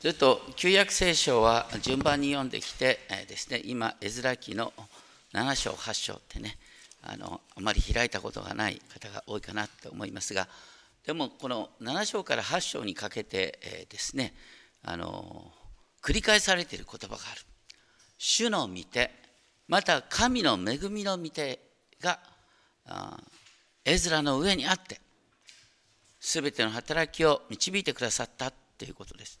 ずっと旧約聖書は順番に読んできて、えー、ですね、今、絵面記の7章、8章ってねあの、あまり開いたことがない方が多いかなと思いますが、でもこの7章から8章にかけて、えー、ですねあの、繰り返されている言葉がある。主の御手、また神の恵みの御手が絵面の上にあって、すべての働きを導いてくださったということです。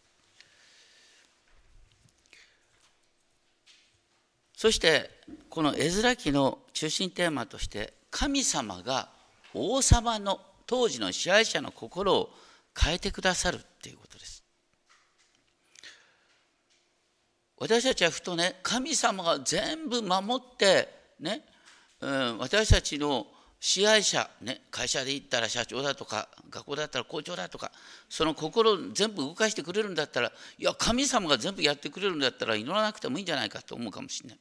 そしてこの絵面記の中心テーマとして神様が王様の当時の支配者の心を変えてくださるっていうことです。私たちはふとね神様が全部守ってね、うん、私たちの支配者、ね、会社で言ったら社長だとか学校だったら校長だとかその心を全部動かしてくれるんだったらいや神様が全部やってくれるんだったら祈らなくてもいいんじゃないかと思うかもしれない。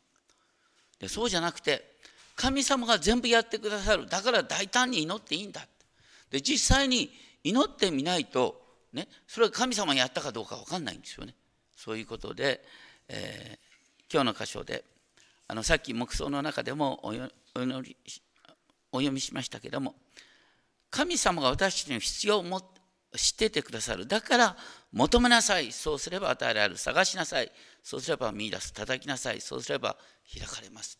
でそうじゃなくて神様が全部やってくださる。だから大胆に祈っていいんだで実際に祈ってみないと、ね、それは神様がやったかどうか分かんないんですよね。そういうことで、えー、今日の箇所であのさっき黙想の中でもお祈りお読みしましたけども神様が私たちの必要をも知っててくださる。だから求めなさい。そうすれば与えられる。探しなさい。そうすれば見出す。叩きなさい。そうすれば開かれます。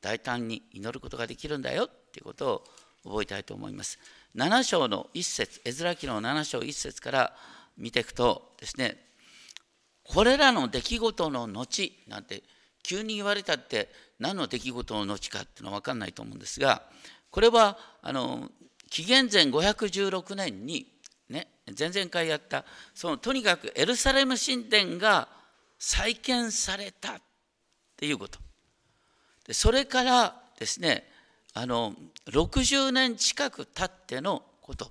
大胆に祈ることができるんだよ。っていうことを覚えたいと思います。7章の1節。絵面記の7章1節から見ていくとですねこれらの出来事の後なんて急に言われたって何の出来事の後かっていうのは分かんないと思うんですがこれはあの紀元前516年に前々回やったそのとにかくエルサレム神殿が再建されたっていうこと。でそれからですねあの60年近く経ってのこと。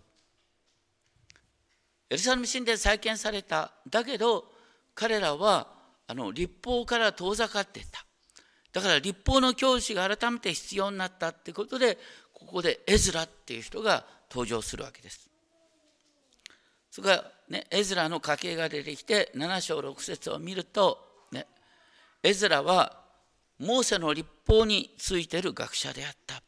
エルサレム神殿再建されただけど彼らはあの立法から遠ざかっていた。だから立法の教師が改めて必要になったってことでここでエズラっていう人が登場するわけです。それからねエズラの家系が出てきて7章6節を見ると、ね、エズラはモーセの立法についてる学者であった。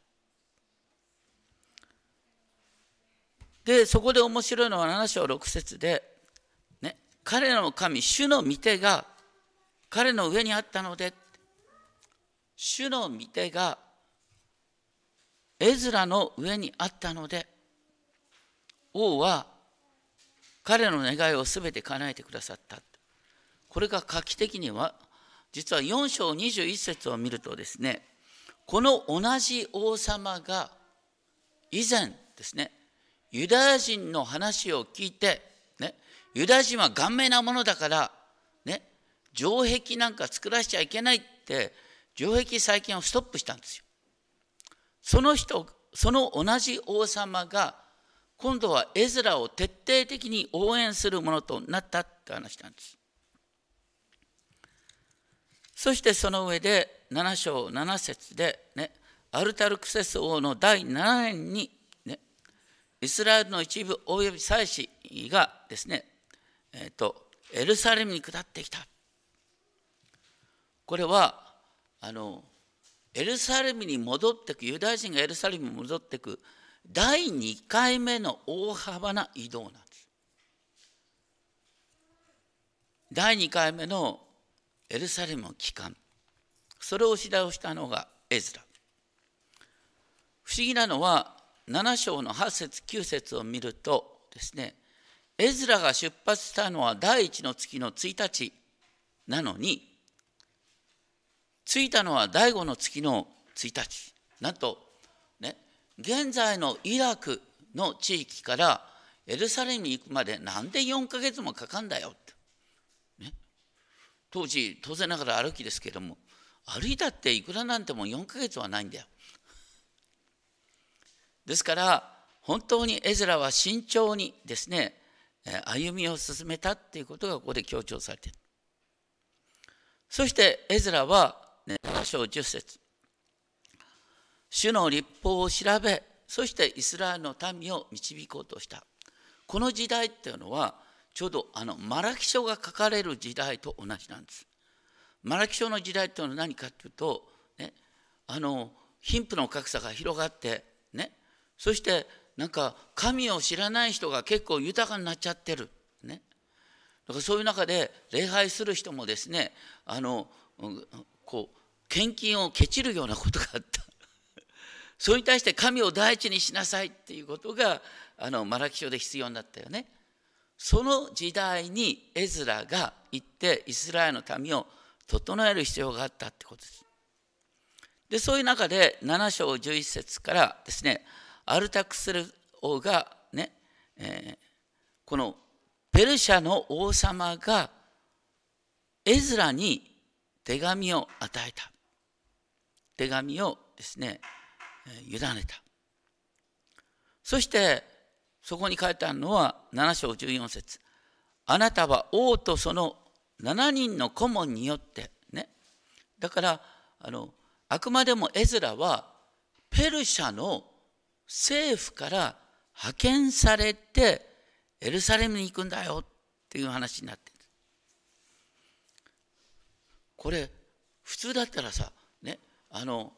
でそこで面白いのは7章6節で、ね、彼の神主の御手が彼の上にあったので主の御手がエズラの上にあったので王は彼の願いを全て叶えてくださったこれが画期的には実は4章21節を見るとですねこの同じ王様が以前ですねユダヤ人の話を聞いて、ね、ユダヤ人は顔面なものだから、ね、城壁なんか作らせちゃいけないって城壁再建をストップしたんですよ。その人その同じ王様が今度は絵面を徹底的に応援するものとなったって話なんです。そしてその上で7章7節でねアルタルクセス王の第7年に、ね、イスラエルの一部および祭司がですね、えーと、エルサレムに下ってきた。これはあのエルサレムに戻ってくユダヤ人がエルサレムに戻ってく第2回目の大幅な移動なんです。第2回目のエルサレム帰還それを指導したのがエズラ。不思議なのは7章の8節9節を見るとですねエズラが出発したのは第1の月の1日なのに着いたのは第5の月の1日なんと現在のイラクの地域からエルサレムに行くまでなんで4ヶ月もかかんだよって、ね、当時当然ながら歩きですけども歩いたっていくらなんても4ヶ月はないんだよ。ですから本当にエズラは慎重にですね歩みを進めたっていうことがここで強調されている。そしてエズラはね、7章10節。主の立法を調べそしてイスラエルの民を導こうとしたこの時代っていうのはちょうどあのマラキ書が書かれる時代と同じなんです。マラキ書の時代というのは何かというと、ね、あの貧富の格差が広がって、ね、そしてなんか神を知らない人が結構豊かになっちゃってる。ね、だからそういう中で礼拝する人もですねあのこう献金をけちるようなことがあったそれに対して神を第一にしなさいっていうことがあのマラキ書で必要になったよね。その時代にエズラが行ってイスラエルの民を整える必要があったってことです。でそういう中で7章11節からですねアルタクスル王がね、えー、このペルシャの王様がエズラに手紙を与えた。手紙をですね委ねた。そしてそこに書いてあるのは7章14節。あなたは王とその7人の顧問によってね。だからあのあくまでもエズラはペルシャの政府から派遣されてエルサレムに行くんだよっていう話になってる。これ普通だったらさね。あの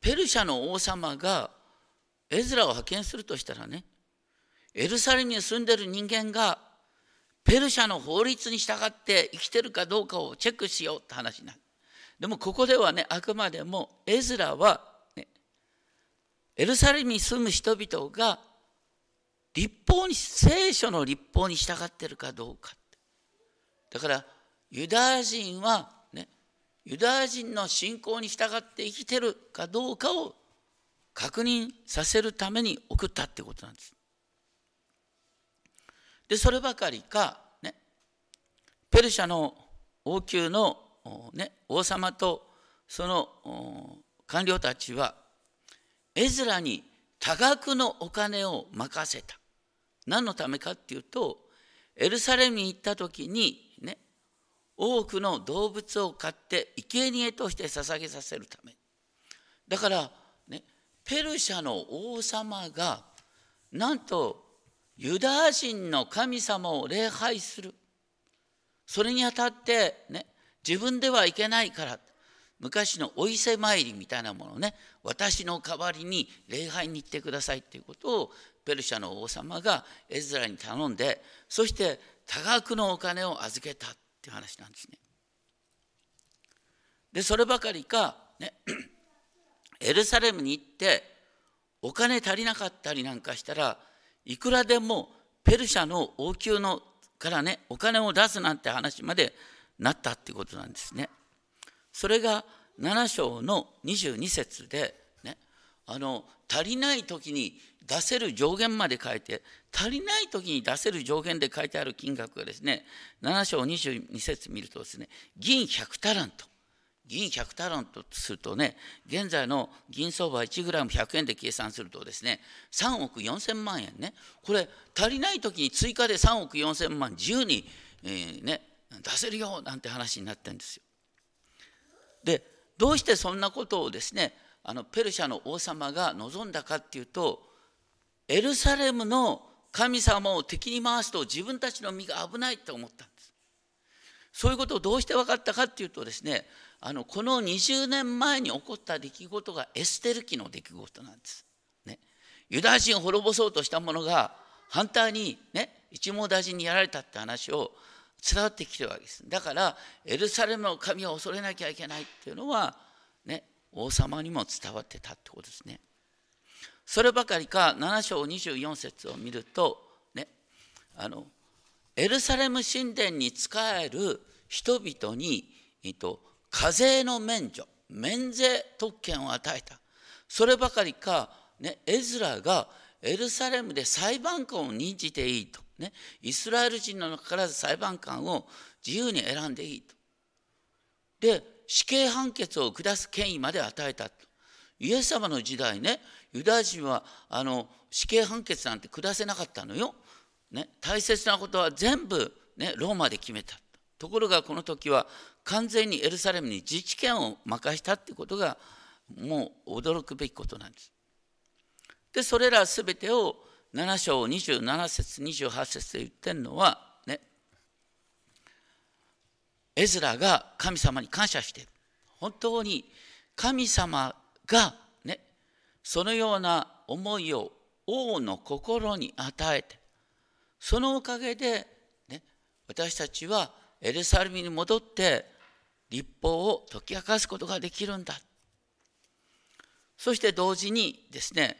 ペルシャの王様がエズラを派遣するとしたらねエルサレムに住んでる人間がペルシャの法律に従って生きてるかどうかをチェックしようって話になる。でもここではねあくまでもエズラは、ね、エルサレムに住む人々が立法に聖書の立法に従ってるかどうかだからユダヤ人は、ユダヤ人の信仰に従って生きてるかどうかを確認させるために送ったってことなんです。でそればかりか、ね、ペルシャの王宮の、ね、王様とその官僚たちはエズラに多額のお金を任せた。何のためかっていうとエルサレムに行った時に多くの動物を飼って生贄として捧げさせるため。だからねペルシャの王様がなんとユダヤ人の神様を礼拝する。それにあたってね自分ではいけないから。昔のお伊勢参りみたいなものね私の代わりに礼拝に行ってくださいということをペルシャの王様がエズラに頼んでそして多額のお金を預けた。ていう話なんですね。でそればかりか、ね、エルサレムに行ってお金足りなかったりなんかしたらいくらでもペルシャの王宮のからねお金を出すなんて話までなったっていうことなんですね。それが7章の22節で、あの足りない時に出せる上限まで書いて足りない時に出せる上限で書いてある金額がですね7章22節見るとですね銀100タラント銀100タラントとするとね現在の銀相場 1g100 円で計算するとですね3億4000万円ねこれ足りない時に追加で3億4000万自由に、えー、ね、出せるよなんて話になってるんですよ。でどうしてそんなことをですねあのペルシャの王様が望んだかっていうとエルサレムの神様を敵に回すと自分たちの身が危ないって思ったんです。そういうことをどうして分かったかっていうとですねあのこの20年前に起こった出来事がエステル記の出来事なんです。ね、ユダヤ人を滅ぼそうとしたものが反対にね一網打尽にやられたって話を伝わってきてるわけです。だからエルサレムの神を恐れなきゃいけないっていうのは、王様にも伝わってたってことですね。そればかりか7章24節を見ると、ね、あのエルサレム神殿に仕える人々に、えっと、課税の免除免税特権を与えたそればかりか、ね、エズラがエルサレムで裁判官を任じていいとね、イスラエル人の中から裁判官を自由に選んでいいと。で死刑判決を下す権威まで与えた。イエス様の時代ねユダヤ人はあの死刑判決なんて下せなかったのよ。ね、大切なことは全部、ね、ローマで決めた。ところがこの時は完全にエルサレムに自治権を任したってことがもう驚くべきことなんです。でそれら全てを7章27節28節で言ってるのはエズラが神様に感謝して本当に神様がねそのような思いを王の心に与えてそのおかげで、ね、私たちはエルサレムに戻って立法を解き明かすことができるんだ。そして同時にですね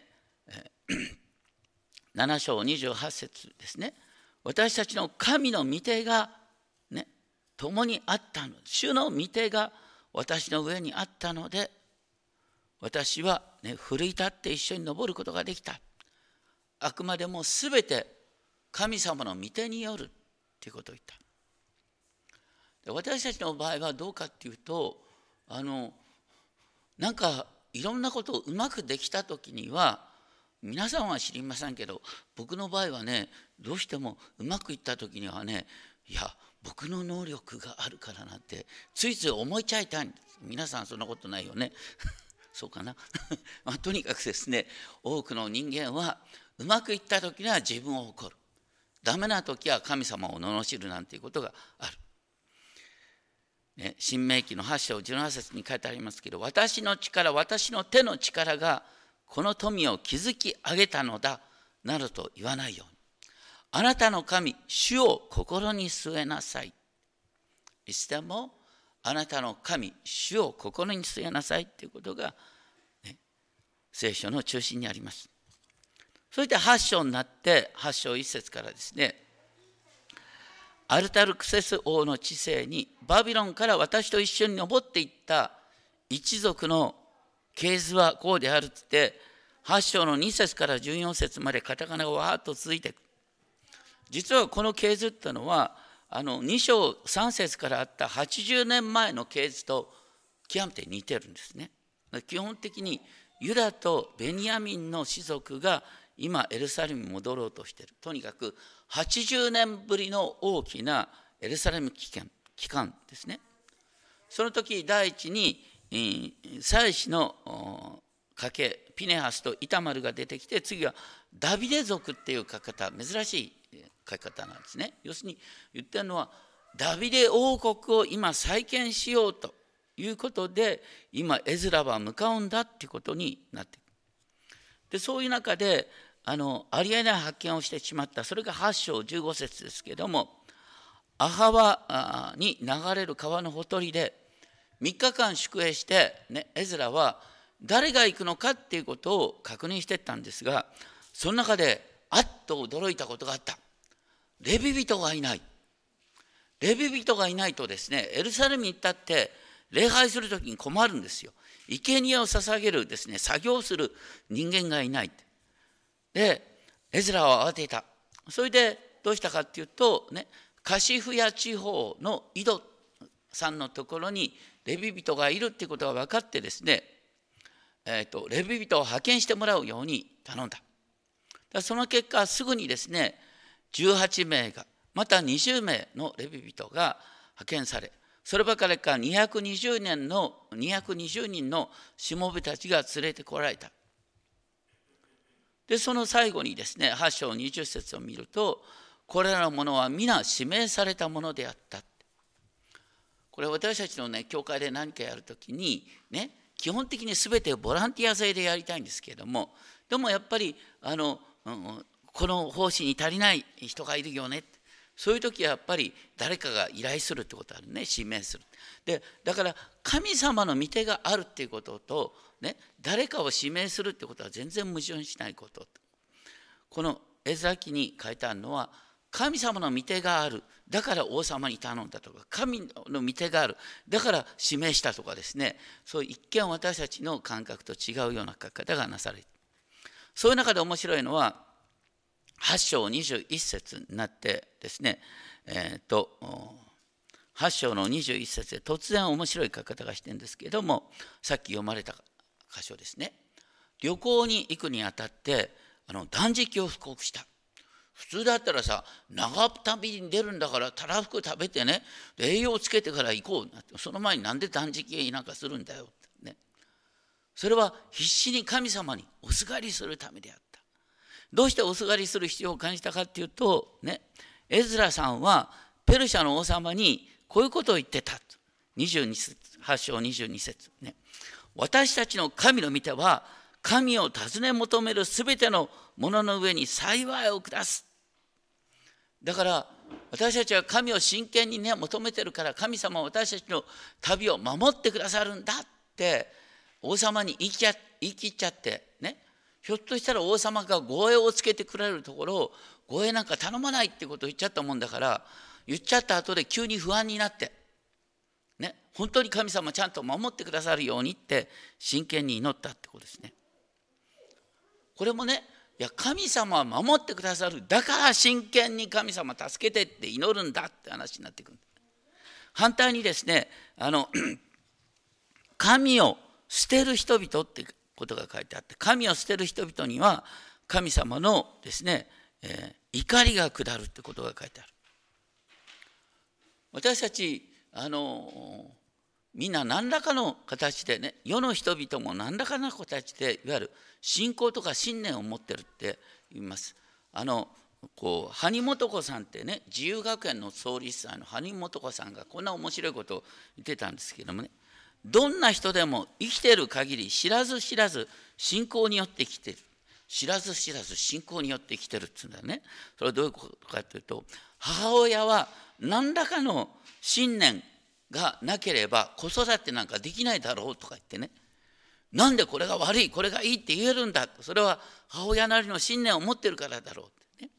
7章28節ですね。私たちの神の御手が共にあったの。主の御手が私の上にあったので私は、ね、奮い立って一緒に登ることができた。あくまでも全て神様の御手によるということを言った。私たちの場合はどうかっていうとあのなんかいろんなことをうまくできた時には皆さんは知りませんけど僕の場合はねどうしてもうまくいった時にはねいや僕の能力があるからなんてついつい思いちゃいたい。んです皆さんそんなことないよね。そうかな。まあ、とにかくですね多くの人間はうまくいった時には自分を誇る。ダメな時は神様を罵るなんていうことがある。ね、新明記の8章17節に書いてありますけど私の力私の手の力がこの富を築き上げたのだなどと言わないように。あなたの神主を心に据えなさい。いつでもあなたの神主を心に据えなさいということが、ね、聖書の中心にあります。そして8章になって8章1節からですねアルタルクセス王の治世にバビロンから私と一緒に登っていった一族の系図はこうであるっつって8章の2節から14節までカタカナがわーっと続いていく。実はこの系図っていうのはあの2章3節からあった80年前の系図と極めて似てるんですね。基本的にユダとベニヤミンの士族が今エルサレムに戻ろうとしてる。とにかく80年ぶりの大きなエルサレム期間期間ですね。その時第一に祭司の家系ピネハスとイタマルが出てきて次はダビデ族っていう書き方珍しい書き方なんですね。要するに言ってるのはダビデ王国を今再建しようということで今エズラは向かうんだっていうことになっていでそういう中であのありえない発見をしてしまった。それが8章15節ですけどもアハワに流れる川のほとりで3日間宿営して、ね、エズラは誰が行くのかっていうことを確認してったんですがその中であっと驚いたことがあった。レビ人がいない。レビ人がいないとですねエルサレムに行ったって礼拝する時に困るんですよ。生贄を捧げるですね作業する人間がいない。でエズラは慌てた。それでどうしたかっていうとねカシフヤ地方の井戸さんのところにレビ人がいるっていうことが分かってですね、えーと、レビ人を派遣してもらうように頼んだ。だその結果すぐにですね18名がまた20名のレビ人が派遣されそればかりか220年の220人のしもべたちが連れてこられた。でその最後にですね8章20節を見るとこれらのものは皆指名されたものであった。これ私たちのね教会で何かやるときにね基本的に全てボランティア制でやりたいんですけれどもでもやっぱりあの、うん、この奉仕に足りない人がいるよね。そういう時はやっぱり誰かが依頼するってことあるね。指名する。でだから神様の御手があるっていうこととね、誰かを指名するってことは全然矛盾しないこと。この絵崎に書いてあるのは神様の御手がある。だから王様に頼んだとか神の御手がある。だから指名したとかですね。そういう一見私たちの感覚と違うような書き方がなされる。そういう中で面白いのは8章21節になってですねえ、ー、と8章の21節で突然面白い書き方がしてるんですけどもさっき読まれた箇所ですね。旅行に行くにあたってあの断食を布告した。普通だったらさ長旅に出るんだからたらふく食べてね栄養をつけてから行こうその前になんで断食なんかするんだよってね。それは必死に神様におすがりするためであった。どうしておすがりする必要を感じたかっていうとねエズラさんはペルシャの王様にこういうことを言ってた22節8章22節。ね。私たちの神の御手は神を尋ね求めるすべてのものの上に幸いを下す。だから私たちは神を真剣にね求めてるから神様は私たちの旅を守ってくださるんだって王様に言い切っちゃってね。ひょっとしたら王様が護衛をつけてくれるところを護衛なんか頼まないってことを言っちゃったもんだから言っちゃった後で急に不安になってね本当に神様ちゃんと守ってくださるようにって真剣に祈ったってことですね。これもねいや神様は守ってくださるだから真剣に神様助けてって祈るんだって話になってくる反対にですねあの 神を捨てる人々ってことが書いてあって神を捨てる人々には神様のですね、えー、怒りが下るってことが書いてある私たちあのみんな何らかの形でね世の人々も何らかの形でいわゆる信仰とか信念を持ってるって言います。あのこう埴本子さんってね自由学園の創立者の埴本子さんがこんな面白いことを言ってたんですけどもねどんな人でも生きてる限り知らず知らず信仰によって生きてる。知らず知らず信仰によって生きてるって言うんだよね。それはどういうことかというと母親は何らかの信念がなければ子育てなんかできないだろうとか言ってね。なんでこれが悪いこれがいいって言えるんだ。それは母親なりの信念を持ってるからだろうってね。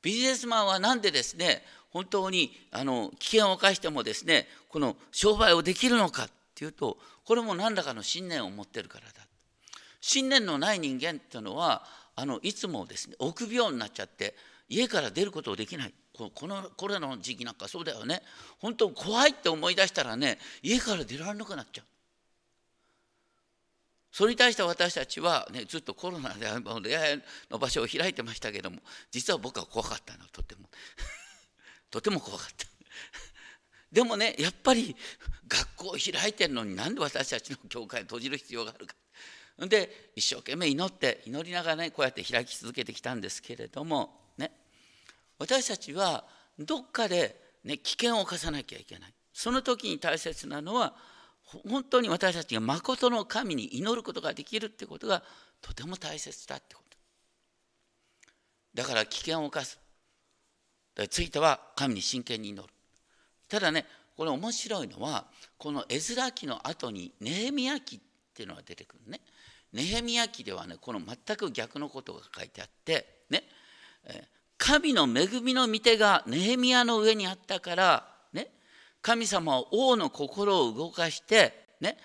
ビジネスマンは何でですね本当にあの危険を冒してもですねこの商売をできるのか。っていうとこれも何らかの信念を持ってるからだ。信念のない人間っていうのはあのいつもですね臆病になっちゃって家から出ることをできない。このコロナの時期なんかそうだよね。本当怖いって思い出したらね家から出られなくなっちゃう。それに対して私たちは、ね、ずっとコロナで出会いの場所を開いてましたけども実は僕は怖かったの。とても。とても怖かった。でもねやっぱり学校を開いてるのになんで私たちの教会を閉じる必要があるか。で一生懸命祈って祈りながらねこうやって開き続けてきたんですけれどもね。私たちはどっかで、ね、危険を冒さなきゃいけない。その時に大切なのは本当に私たちが誠の神に祈ることができるってことがとても大切だってこと。だから危険を冒す。ついては神に真剣に祈る。ただねこれ面白いのはこの絵面記の後にネヘミヤ記っていうのが出てくるね。ネヘミヤ記ではねこの全く逆のことが書いてあってね神の恵みの御手がネヘミヤの上にあったからね神様は王の心を動かしてね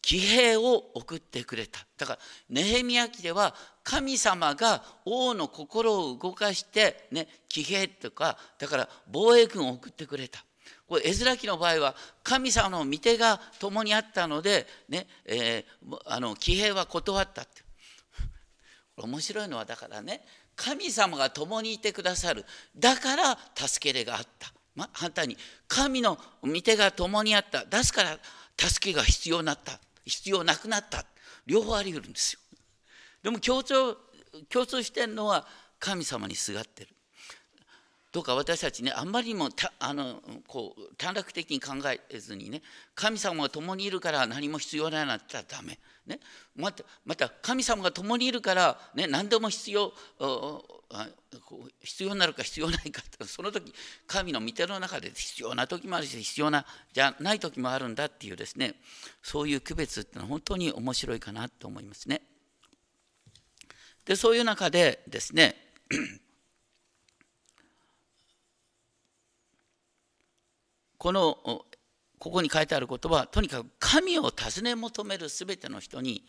騎兵を送ってくれた。だからネヘミヤ記では神様が王の心を動かしてね騎兵とかだから防衛軍を送ってくれた。これ絵面記の場合は神様の御手が共にあったので、ねえー、あの騎兵は断ったって。面白いのはだからね神様が共にいてくださる。だから助け手があった。まあ、反対に神の御手が共にあった。ですから助けが必要になった。必要なくなった。両方あり得るんですよ。でも共通共通してるのは神様にすがってる。どうか私たちねあんまりにもあのこう短絡的に考えずにね神様が共にいるから何も必要ないなんて言ったらダメ、ね、またまた神様が共にいるから、ね、何でも必要必要になるか必要ないかってその時神の御手の中で必要な時もあるし必要なじゃない時もあるんだっていうですねそういう区別っていうのは本当に面白いかなと思いますね。でそういう中でですねこのここに書いてある言葉はとにかく神を尋ね求める全ての人に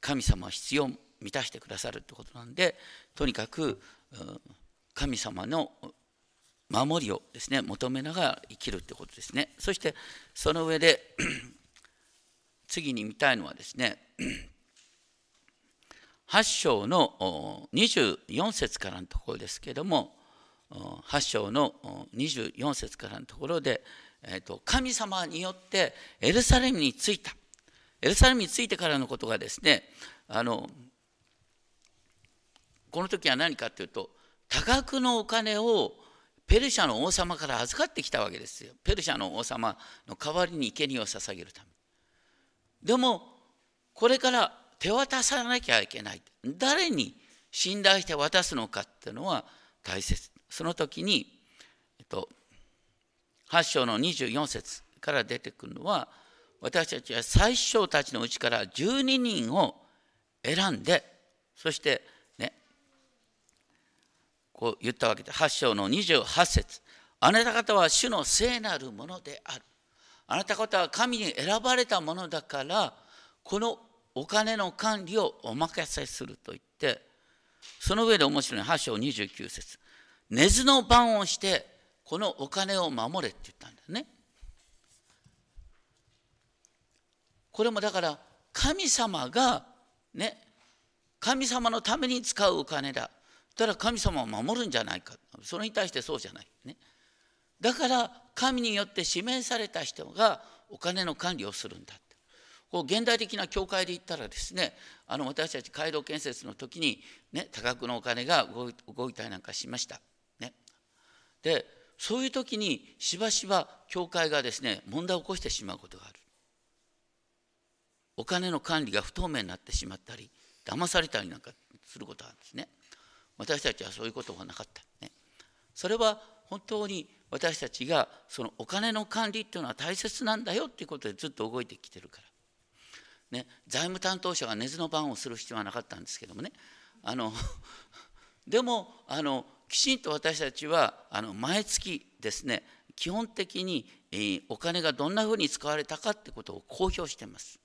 神様は必要満たしてくださるってことなんでとにかく神様の守りをですね求めながら生きるってことですね。そしてその上で 次に見たいのはですね 8章の24節からのところですけども8章の24節からのところで、えー、と神様によってエルサレムに着いた。エルサレムに着いてからのことがですねあのこの時は何かというと多額のお金をペルシャの王様から預かってきたわけですよ。ペルシャの王様の代わりに生贄を捧げるため。でもこれから手渡さなきゃいけない。誰に信頼して渡すのかっていうのは大切。その時に、えっと、8章の24節から出てくるのは私たちは最初たちのうちから12人を選んでそしてねこう言ったわけで8章の28節あなた方は主の聖なるものである。あなた方は神に選ばれたものだからこのお金の管理をお任せすると言ってその上で面白い8章29節。根津の番をしてこのお金を守れって言ったんだよね。これもだから神様がね神様のために使うお金だ。たら神様を守るんじゃないか。それに対してそうじゃない。ね。だから神によって指名された人がお金の管理をするんだこう現代的な教会で言ったらですねあの私たち街道建設の時に、ね、多額のお金が動いたりなんかしました。ね、でそういう時にしばしば教会がですね問題を起こしてしまうことがある。お金の管理が不透明になってしまったり騙されたりなんかすることがあるんですね。私たちはそういうことがなかった。ね、それは本当に私たちがそのお金の管理っていうのは大切なんだよっていうことでずっと動いてきてるから。ね、財務担当者が根津の番をする必要はなかったんですけどもねあの でもあのきちんと私たちはあの毎月ですね基本的に、え、お金がどんなふうに使われたかってことを公表してます。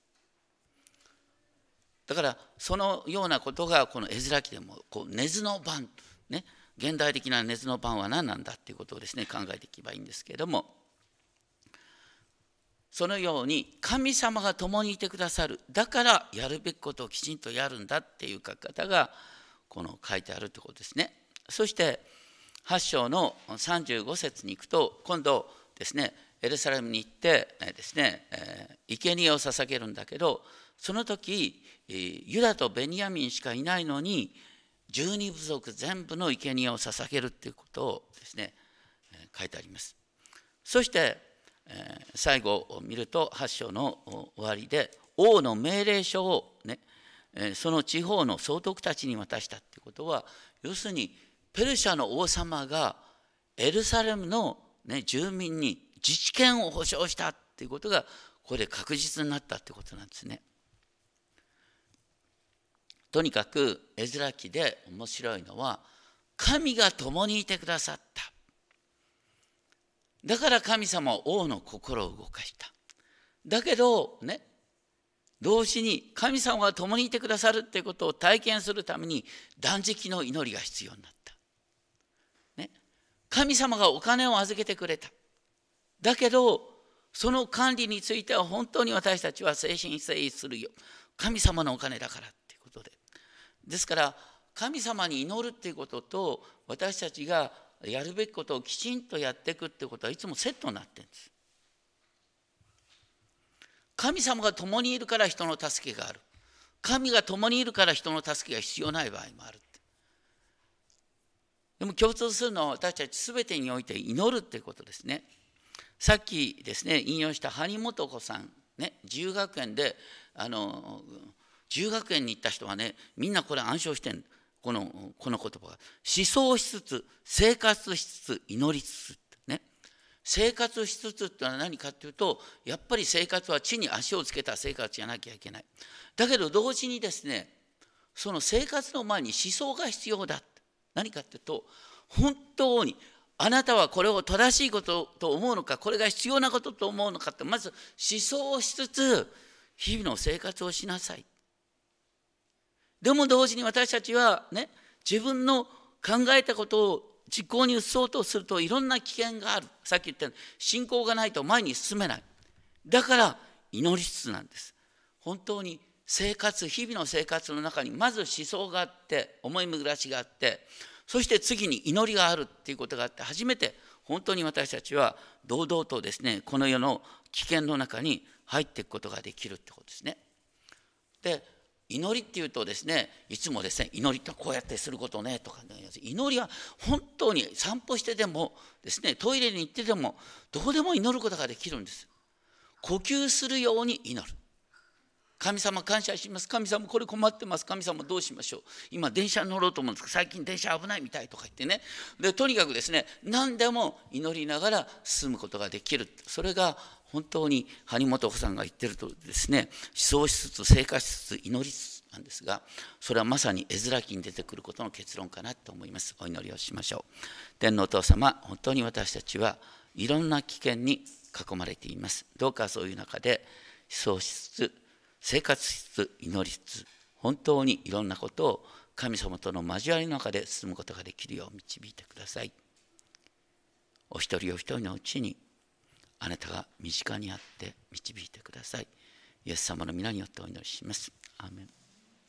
だからそのようなことがこの絵面記でもこう根津の番ね現代的な根津の番は何なんだっていうことをですね考えていけばいいんですけれどもそのように神様が共にいてくださる。だからやるべきことをきちんとやるんだっていう書き方がこの書いてあるってことですね。そして8章の35節に行くと今度ですねエルサレムに行ってですね生贄を捧げるんだけどその時ユダとベニヤミンしかいないのに十二部族全部の生贄を捧げるっていうことをですね書いてあります。そして最後を見ると8章の終わりで王の命令書をねその地方の総督たちに渡したっていうことは要するにペルシャの王様がエルサレムの、ね、住民に自治権を保障したっていうことがこれで確実になったってことなんですね。とにかく絵面記で面白いのは神が共にいてくださっただから神様は王の心を動かした。だけどね同時に神様が共にいてくださるっていうことを体験するために断食の祈りが必要になった。神様がお金を預けてくれた。だけどその管理については本当に私たちは誠心誠意するよ。神様のお金だからっていうことで。ですから神様に祈るっていうことと私たちがやるべきことをきちんとやっていくってことはいつもセットになってるんです。神様が共にいるから人の助けがある。神が共にいるから人の助けが必要ない場合もある。でも共通するのは私たち全てにおいて祈るっていうことですね。さっきですね引用した張本子さんね自由学園であの自由学園に行った人はねみんなこれ暗唱してるこのこの言葉が。思想しつつ生活しつつ祈りつつね。生活しつつってのは何かっていうとやっぱり生活は地に足をつけた生活じゃなきゃいけない。だけど同時にですねその生活の前に思想が必要だ何かっていうと本当にあなたはこれを正しいことと思うのかこれが必要なことと思うのかってまず思想をしつつ日々の生活をしなさい。でも同時に私たちはね自分の考えたことを実行に移そうとするといろんな危険がある。さっき言ったように信仰がないと前に進めない。だから祈りつつなんです。本当に生活日々の生活の中にまず思想があって思い巡らしがあってそして次に祈りがあるっていうことがあって初めて本当に私たちは堂々とですねこの世の危険の中に入っていくことができるってことですね。で祈りっていうとですねいつもですね祈りってこうやってすることねとか、ね、祈りは本当に散歩してでもですねトイレに行ってでもどこでも祈ることができるんです呼吸するように祈る神様感謝します。神様これ困ってます。神様どうしましょう。今電車に乗ろうと思うんですけど最近電車危ないみたいとか言ってね。でとにかくですね何でも祈りながら進むことができる。それが本当に張本さんが言ってるとですね思想しつつ生活しつつ祈りつつなんですがそれはまさに絵面記に出てくることの結論かなと思います。お祈りをしましょう。天皇お父様本当に私たちはいろんな危険に囲まれています。どうかそういう中で思想しつつ生活しつつ祈りつつ本当にいろんなことを神様との交わりの中で進むことができるよう導いてください。お一人お一人のうちにあなたが身近にあって導いてください。イエス様の皆によってお祈りします。アーメン。